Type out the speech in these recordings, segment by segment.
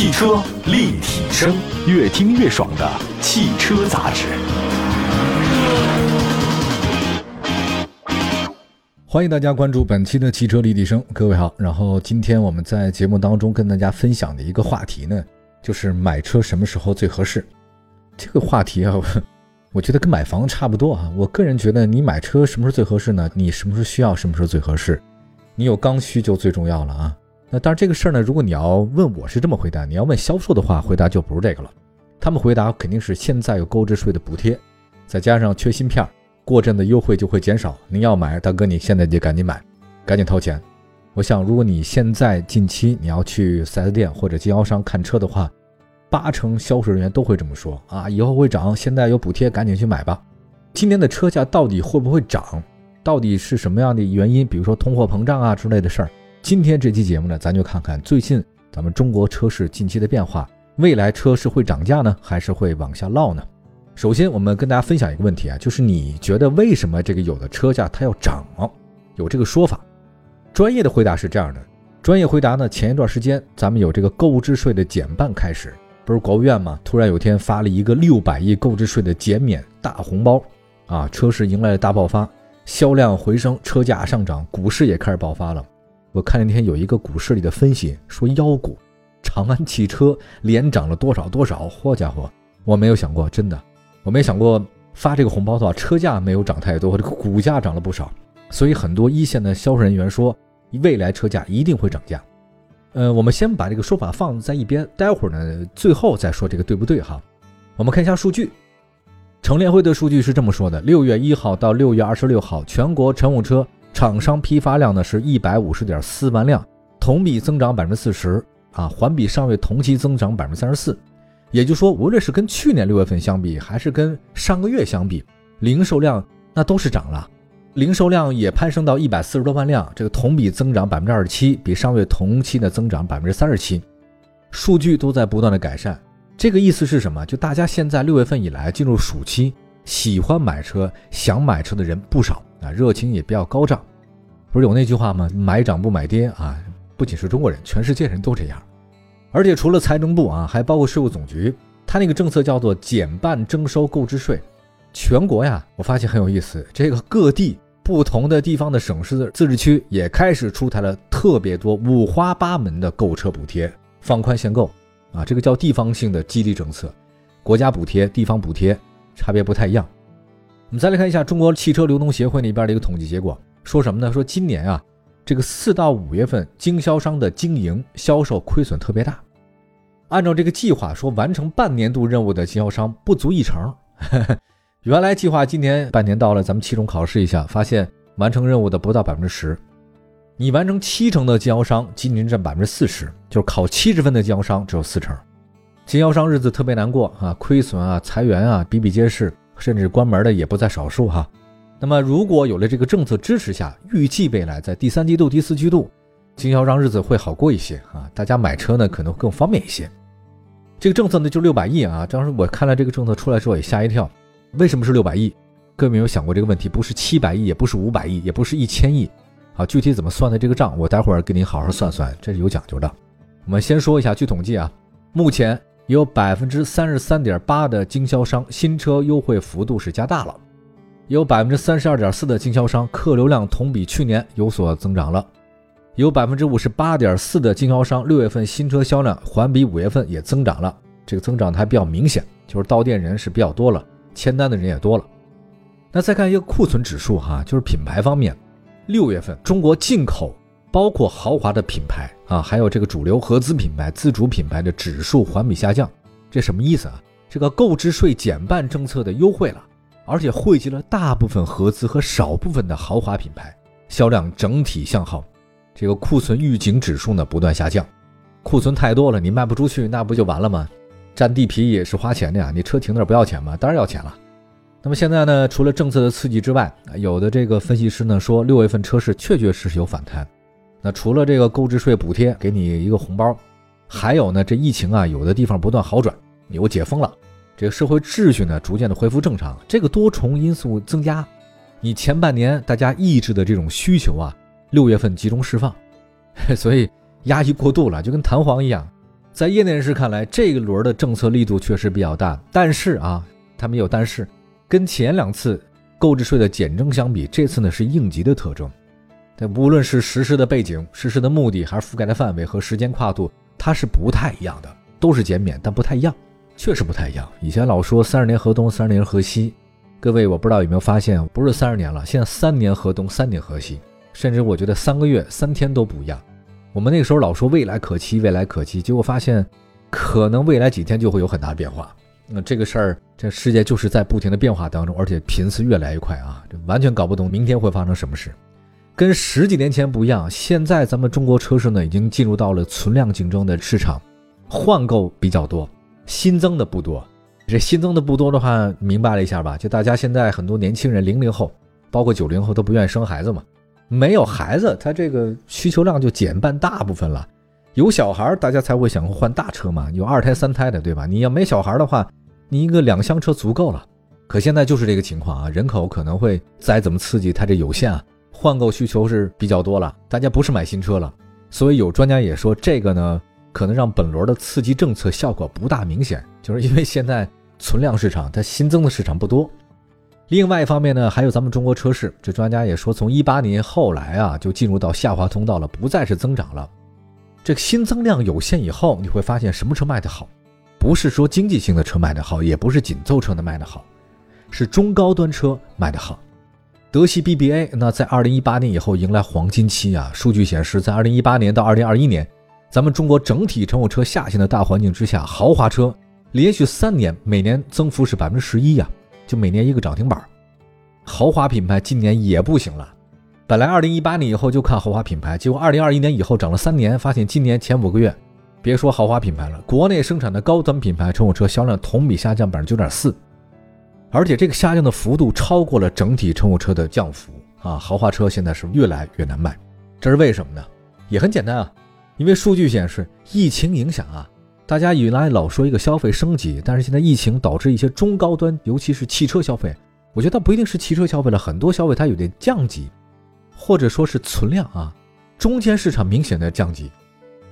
汽车立体声，越听越爽的汽车杂志。欢迎大家关注本期的汽车立体声，各位好。然后今天我们在节目当中跟大家分享的一个话题呢，就是买车什么时候最合适？这个话题啊，我觉得跟买房差不多啊。我个人觉得，你买车什么时候最合适呢？你什么时候需要，什么时候最合适？你有刚需就最重要了啊。那当然，这个事儿呢，如果你要问我是这么回答，你要问销售的话，回答就不是这个了。他们回答肯定是现在有购置税的补贴，再加上缺芯片，过阵的优惠就会减少。您要买，大哥，你现在就赶紧买，赶紧掏钱。我想，如果你现在近期你要去 4S 店或者经销商看车的话，八成销售人员都会这么说啊，以后会涨，现在有补贴，赶紧去买吧。今年的车价到底会不会涨？到底是什么样的原因？比如说通货膨胀啊之类的事儿。今天这期节目呢，咱就看看最近咱们中国车市近期的变化，未来车市会涨价呢，还是会往下落呢？首先，我们跟大家分享一个问题啊，就是你觉得为什么这个有的车价它要涨？有这个说法？专业的回答是这样的，专业回答呢，前一段时间咱们有这个购置税的减半开始，不是国务院吗？突然有天发了一个六百亿购置税的减免大红包，啊，车市迎来了大爆发，销量回升，车价上涨，股市也开始爆发了。我看那天有一个股市里的分析说，妖股长安汽车连涨了多少多少，嚯家伙，我没有想过，真的，我没想过发这个红包的话，车价没有涨太多，这个股价涨了不少，所以很多一线的销售人员说，未来车价一定会涨价。呃，我们先把这个说法放在一边，待会儿呢，最后再说这个对不对哈。我们看一下数据，乘联会的数据是这么说的：六月一号到六月二十六号，全国乘用车。厂商批发量呢是一百五十点四万辆，同比增长百分之四十啊，环比上月同期增长百分之三十四。也就是说，无论是跟去年六月份相比，还是跟上个月相比，零售量那都是涨了，零售量也攀升到一百四十多万辆，这个同比增长百分之二十七，比上月同期呢增长百分之三十七，数据都在不断的改善。这个意思是什么？就大家现在六月份以来进入暑期，喜欢买车、想买车的人不少。啊，热情也比较高涨，不是有那句话吗？买涨不买跌啊！不仅是中国人，全世界人都这样。而且除了财政部啊，还包括税务总局，它那个政策叫做减半征收购置税。全国呀，我发现很有意思，这个各地不同的地方的省市自治区也开始出台了特别多五花八门的购车补贴，放宽限购啊，这个叫地方性的激励政策，国家补贴、地方补贴差别不太一样。我们再来看一下中国汽车流通协会那边的一个统计结果，说什么呢？说今年啊，这个四到五月份经销商的经营销售亏损特别大。按照这个计划，说完成半年度任务的经销商不足一成。原来计划今年半年到了，咱们期中考试一下，发现完成任务的不到百分之十。你完成七成的经销商，今年占百分之四十，就是考七十分的经销商只有四成。经销商日子特别难过啊，亏损啊，裁员啊，比比皆是。甚至关门的也不在少数哈。那么，如果有了这个政策支持下，预计未来在第三季度、第四季度，经销商日子会好过一些啊。大家买车呢可能更方便一些。这个政策呢就六百亿啊。当时我看了这个政策出来之后也吓一跳，为什么是六百亿？各位没有想过这个问题？不是七百亿，也不是五百亿，也不是一千亿。好，具体怎么算的这个账，我待会儿给您好好算算，这是有讲究的。我们先说一下，据统计啊，目前。有百分之三十三点八的经销商新车优惠幅度是加大了，有百分之三十二点四的经销商客流量同比去年有所增长了，有百分之五十八点四的经销商六月份新车销量环比五月份也增长了，这个增长还比较明显，就是到店人是比较多了，签单的人也多了。那再看一个库存指数哈，就是品牌方面，六月份中国进口。包括豪华的品牌啊，还有这个主流合资品牌、自主品牌的指数环比下降，这什么意思啊？这个购置税减半政策的优惠了，而且汇集了大部分合资和少部分的豪华品牌，销量整体向好。这个库存预警指数呢不断下降，库存太多了，你卖不出去，那不就完了吗？占地皮也是花钱的呀，你车停那儿不要钱吗？当然要钱了。那么现在呢，除了政策的刺激之外，有的这个分析师呢说，六月份车市确确实实有反弹。那除了这个购置税补贴给你一个红包，还有呢，这疫情啊，有的地方不断好转，有解封了，这个社会秩序呢逐渐的恢复正常，这个多重因素增加，你前半年大家抑制的这种需求啊，六月份集中释放，所以压抑过度了，就跟弹簧一样，在业内人士看来，这个轮的政策力度确实比较大，但是啊，他们有但是，跟前两次购置税的减征相比，这次呢是应急的特征。但无论是实施的背景、实施的目的，还是覆盖的范围和时间跨度，它是不太一样的，都是减免，但不太一样，确实不太一样。以前老说三十年河东，三十年河西，各位我不知道有没有发现，不是三十年了，现在三年河东，三年河西，甚至我觉得三个月、三天都不一样。我们那个时候老说未来可期，未来可期，结果发现可能未来几天就会有很大变化。那这个事儿，这世界就是在不停的变化当中，而且频次越来越快啊，这完全搞不懂明天会发生什么事。跟十几年前不一样，现在咱们中国车市呢已经进入到了存量竞争的市场，换购比较多，新增的不多。这新增的不多的话，明白了一下吧？就大家现在很多年轻人，零零后，包括九零后都不愿意生孩子嘛。没有孩子，他这个需求量就减半大部分了。有小孩，大家才会想换大车嘛。有二胎、三胎的，对吧？你要没小孩的话，你一个两厢车足够了。可现在就是这个情况啊，人口可能会再怎么刺激，它这有限啊，换购需求是比较多了。大家不是买新车了，所以有专家也说，这个呢可能让本轮的刺激政策效果不大明显，就是因为现在存量市场它新增的市场不多。另外一方面呢，还有咱们中国车市，这专家也说，从一八年后来啊，就进入到下滑通道了，不再是增长了。这个新增量有限以后，你会发现什么车卖得好？不是说经济性的车卖得好，也不是紧凑车的卖得好，是中高端车卖得好。德系 BBA 那在二零一八年以后迎来黄金期啊，数据显示，在二零一八年到二零二一年，咱们中国整体乘用车下行的大环境之下，豪华车连续三年每年增幅是百分之十一呀。就每年一个涨停板，豪华品牌今年也不行了。本来二零一八年以后就看豪华品牌，结果二零二一年以后涨了三年，发现今年前五个月，别说豪华品牌了，国内生产的高端品牌乘用车销量同比下降百分之九点四，而且这个下降的幅度超过了整体乘用车的降幅啊！豪华车现在是越来越难卖，这是为什么呢？也很简单啊，因为数据显示疫情影响啊。大家原来老说一个消费升级，但是现在疫情导致一些中高端，尤其是汽车消费，我觉得不一定是汽车消费了，很多消费它有点降级，或者说是存量啊，中间市场明显的降级，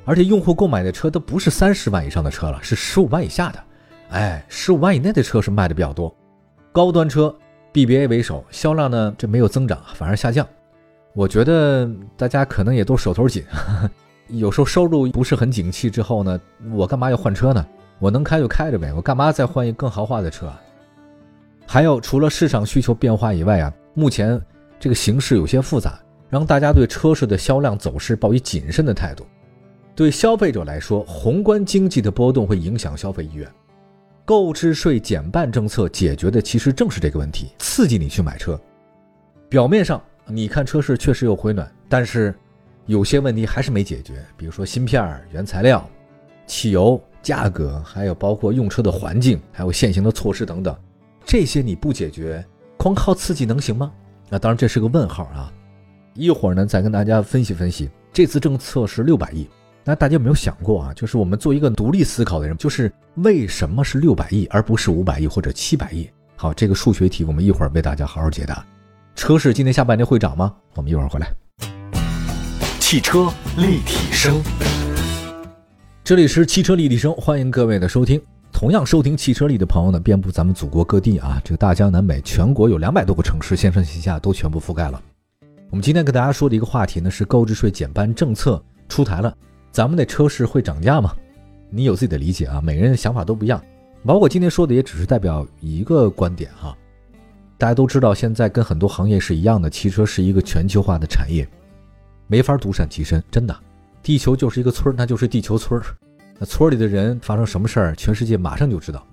而且用户购买的车都不是三十万以上的车了，是十五万以下的，哎，十五万以内的车是卖的比较多，高端车 BBA 为首，销量呢这没有增长，反而下降，我觉得大家可能也都手头紧。有时候收入不是很景气之后呢，我干嘛要换车呢？我能开就开着呗，我干嘛再换一更豪华的车？还有，除了市场需求变化以外啊，目前这个形势有些复杂，让大家对车市的销量走势抱以谨慎的态度。对消费者来说，宏观经济的波动会影响消费意愿。购置税减半政策解决的其实正是这个问题，刺激你去买车。表面上你看车市确实有回暖，但是。有些问题还是没解决，比如说芯片、原材料、汽油价格，还有包括用车的环境，还有现行的措施等等，这些你不解决，光靠刺激能行吗？那当然这是个问号啊！一会儿呢再跟大家分析分析，这次政策是六百亿，那大家有没有想过啊？就是我们做一个独立思考的人，就是为什么是六百亿而不是五百亿或者七百亿？好，这个数学题我们一会儿为大家好好解答。车市今年下半年会涨吗？我们一会儿回来。汽车立体声，这里是汽车立体声，欢迎各位的收听。同样收听汽车立的朋友呢，遍布咱们祖国各地啊，这个大江南北，全国有两百多个城市，线上线下都全部覆盖了。我们今天跟大家说的一个话题呢，是购置税减半政策出台了，咱们的车市会涨价吗？你有自己的理解啊，每个人的想法都不一样。包括今天说的，也只是代表一个观点哈。大家都知道，现在跟很多行业是一样的，汽车是一个全球化的产业。没法独善其身，真的，地球就是一个村儿，那就是地球村。那村里的人发生什么事儿，全世界马上就知道。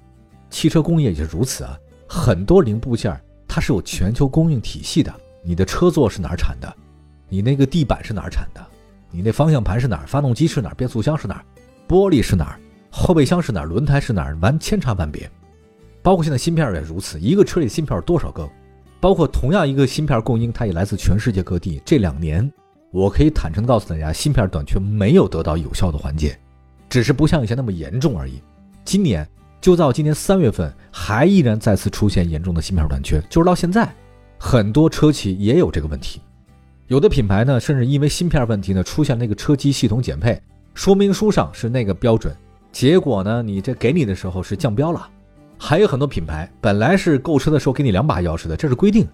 汽车工业也是如此啊，很多零部件它是有全球供应体系的。你的车座是哪儿产的？你那个地板是哪儿产的？你那方向盘是哪儿？发动机是哪儿？变速箱是哪儿？玻璃是哪儿？后备箱是哪儿？轮胎是哪儿？完千差万别。包括现在芯片也如此，一个车里芯片多少个？包括同样一个芯片供应，它也来自全世界各地。这两年。我可以坦诚告诉大家，芯片短缺没有得到有效的缓解，只是不像以前那么严重而已。今年就到今年三月份，还依然再次出现严重的芯片短缺，就是到现在，很多车企也有这个问题。有的品牌呢，甚至因为芯片问题呢，出现那个车机系统减配，说明书上是那个标准，结果呢，你这给你的时候是降标了。还有很多品牌本来是购车的时候给你两把钥匙的，这是规定。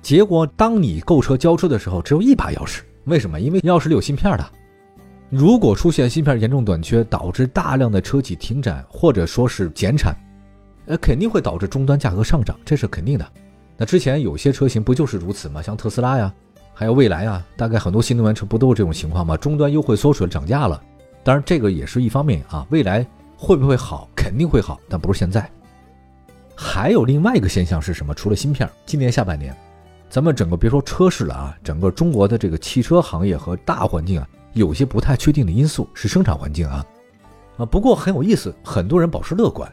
结果当你购车交车的时候，只有一把钥匙。为什么？因为钥匙里有芯片的。如果出现芯片严重短缺，导致大量的车企停产或者说是减产，呃，肯定会导致终端价格上涨，这是肯定的。那之前有些车型不就是如此吗？像特斯拉呀，还有蔚来啊，大概很多新能源车不都是这种情况吗？终端优惠缩水涨价了。当然这个也是一方面啊。未来会不会好？肯定会好，但不是现在。还有另外一个现象是什么？除了芯片，今年下半年，咱们整个别说车市了啊，整个中国的这个汽车行业和大环境啊。有些不太确定的因素是生产环境啊，啊，不过很有意思，很多人保持乐观，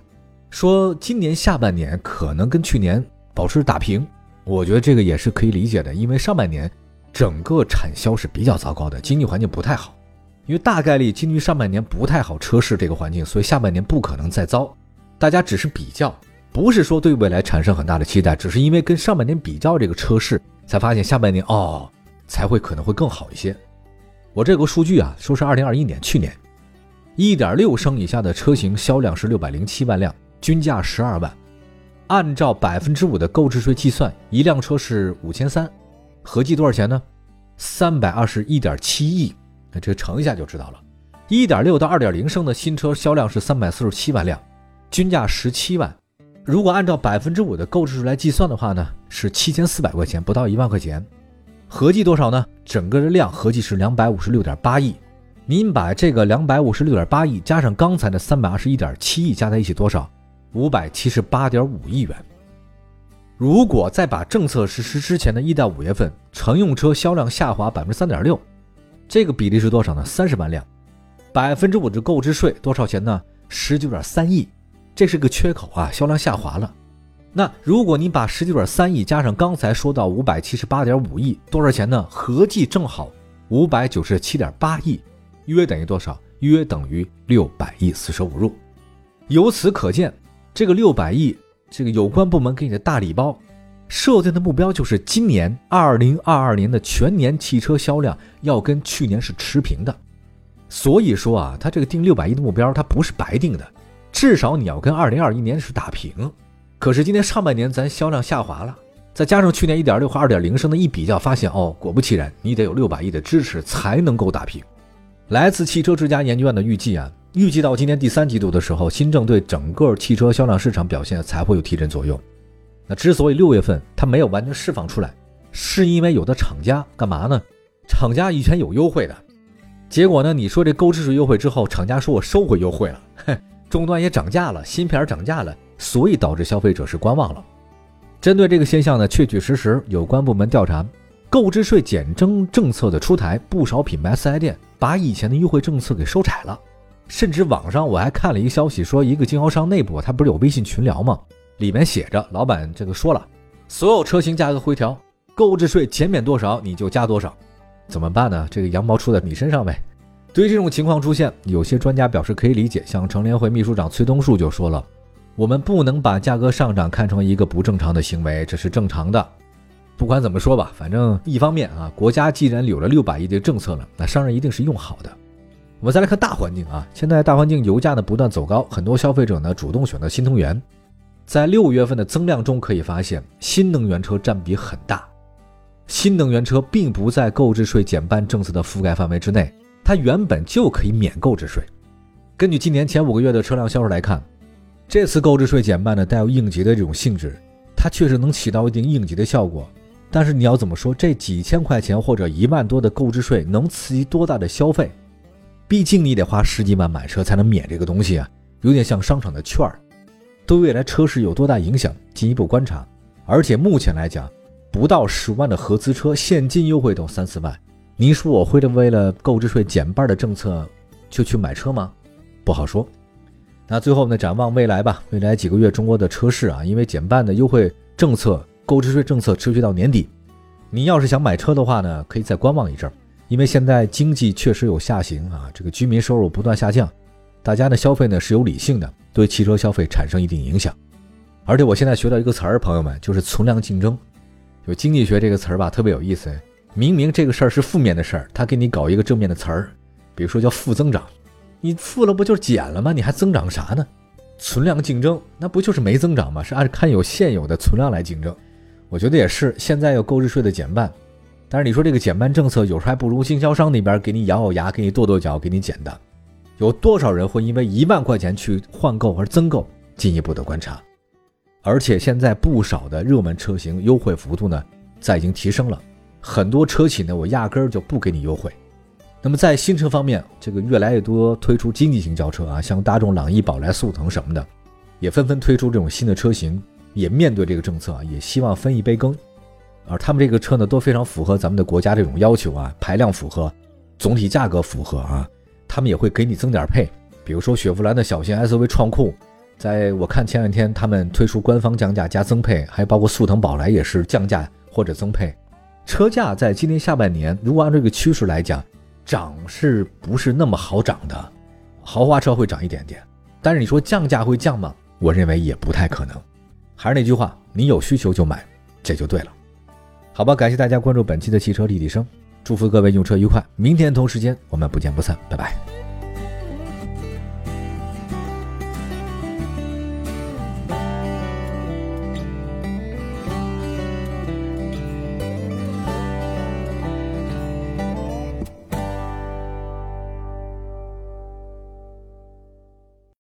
说今年下半年可能跟去年保持打平。我觉得这个也是可以理解的，因为上半年整个产销是比较糟糕的，经济环境不太好。因为大概率基于上半年不太好车市这个环境，所以下半年不可能再糟。大家只是比较，不是说对未来产生很大的期待，只是因为跟上半年比较这个车市，才发现下半年哦才会可能会更好一些。我这个数据啊，说是二零二一年去年，一点六升以下的车型销量是六百零七万辆，均价十二万。按照百分之五的购置税计算，一辆车是五千三，合计多少钱呢？三百二十一点七亿。那这乘一下就知道了。一点六到二点零升的新车销量是三百四十七万辆，均价十七万。如果按照百分之五的购置税来计算的话呢，是七千四百块钱，不到一万块钱。合计多少呢？整个的量合计是两百五十六点八亿。您把这个两百五十六点八亿加上刚才的三百二十一点七亿加在一起多少？五百七十八点五亿元。如果再把政策实施之前的一到五月份乘用车销量下滑百分之三点六，这个比例是多少呢？三十万辆。百分之五的购置税多少钱呢？十九点三亿。这是个缺口啊，销量下滑了。那如果你把十九点三亿加上刚才说到五百七十八点五亿，多少钱呢？合计正好五百九十七点八亿，约等于多少？约等于六百亿四舍五入。由此可见，这个六百亿，这个有关部门给你的大礼包，设定的目标就是今年二零二二年的全年汽车销量要跟去年是持平的。所以说啊，他这个定六百亿的目标，它不是白定的，至少你要跟二零二一年是打平。可是今年上半年咱销量下滑了，再加上去年一点六和二点零升的一比较，发现哦，果不其然，你得有六百亿的支持才能够打平。来自汽车之家研究院的预计啊，预计到今年第三季度的时候，新政对整个汽车销量市场表现才会有提振作用。那之所以六月份它没有完全释放出来，是因为有的厂家干嘛呢？厂家以前有优惠的，结果呢，你说这购置税优惠之后，厂家说我收回优惠了，嘿，终端也涨价了，芯片涨价了。所以导致消费者是观望了。针对这个现象呢，确确实实有关部门调查，购置税减征政策的出台，不少品牌四 S 店把以前的优惠政策给收窄了。甚至网上我还看了一个消息，说一个经销商内部他不是有微信群聊吗？里面写着老板这个说了，所有车型价格回调，购置税减免多少你就加多少，怎么办呢？这个羊毛出在你身上呗。对于这种情况出现，有些专家表示可以理解，像乘联会秘书长崔东树就说了。我们不能把价格上涨看成一个不正常的行为，这是正常的。不管怎么说吧，反正一方面啊，国家既然有了六百亿的政策了，那商人一定是用好的。我们再来看大环境啊，现在大环境油价呢不断走高，很多消费者呢主动选择新能源。在六月份的增量中可以发现，新能源车占比很大。新能源车并不在购置税减半政策的覆盖范围之内，它原本就可以免购置税。根据今年前五个月的车辆销售来看。这次购置税减半呢，带有应急的这种性质，它确实能起到一定应急的效果。但是你要怎么说，这几千块钱或者一万多的购置税能刺激多大的消费？毕竟你得花十几万买车才能免这个东西啊，有点像商场的券儿。对未来车市有多大影响，进一步观察。而且目前来讲，不到十万的合资车现金优惠都三四万，你说我会为了购置税减半的政策就去买车吗？不好说。那最后呢？展望未来吧。未来几个月，中国的车市啊，因为减半的优惠政策、购置税政策持续到年底。你要是想买车的话呢，可以再观望一阵儿，因为现在经济确实有下行啊，这个居民收入不断下降，大家的消费呢是有理性的，对汽车消费产生一定影响。而且我现在学到一个词儿，朋友们，就是存量竞争。就经济学这个词儿吧，特别有意思。明明这个事儿是负面的事儿，他给你搞一个正面的词儿，比如说叫负增长。你负了不就是减了吗？你还增长啥呢？存量竞争那不就是没增长吗？是按看有现有的存量来竞争。我觉得也是，现在有购置税的减半，但是你说这个减半政策有时候还不如经销商那边给你咬咬牙，给你跺跺脚，给你减的。有多少人会因为一万块钱去换购而增购？进一步的观察。而且现在不少的热门车型优惠幅度呢，在已经提升了。很多车企呢，我压根儿就不给你优惠。那么在新车方面，这个越来越多推出经济型轿车啊，像大众朗逸、宝来、速腾什么的，也纷纷推出这种新的车型，也面对这个政策啊，也希望分一杯羹。而他们这个车呢，都非常符合咱们的国家这种要求啊，排量符合，总体价格符合啊，他们也会给你增点配，比如说雪佛兰的小型 SUV 创酷。在我看前两天，他们推出官方降价加增配，还包括速腾、宝来也是降价或者增配。车价在今年下半年，如果按这个趋势来讲，涨是不是那么好涨的？豪华车会涨一点点，但是你说降价会降吗？我认为也不太可能。还是那句话，你有需求就买，这就对了。好吧，感谢大家关注本期的汽车立体声，祝福各位用车愉快。明天同时间我们不见不散，拜拜。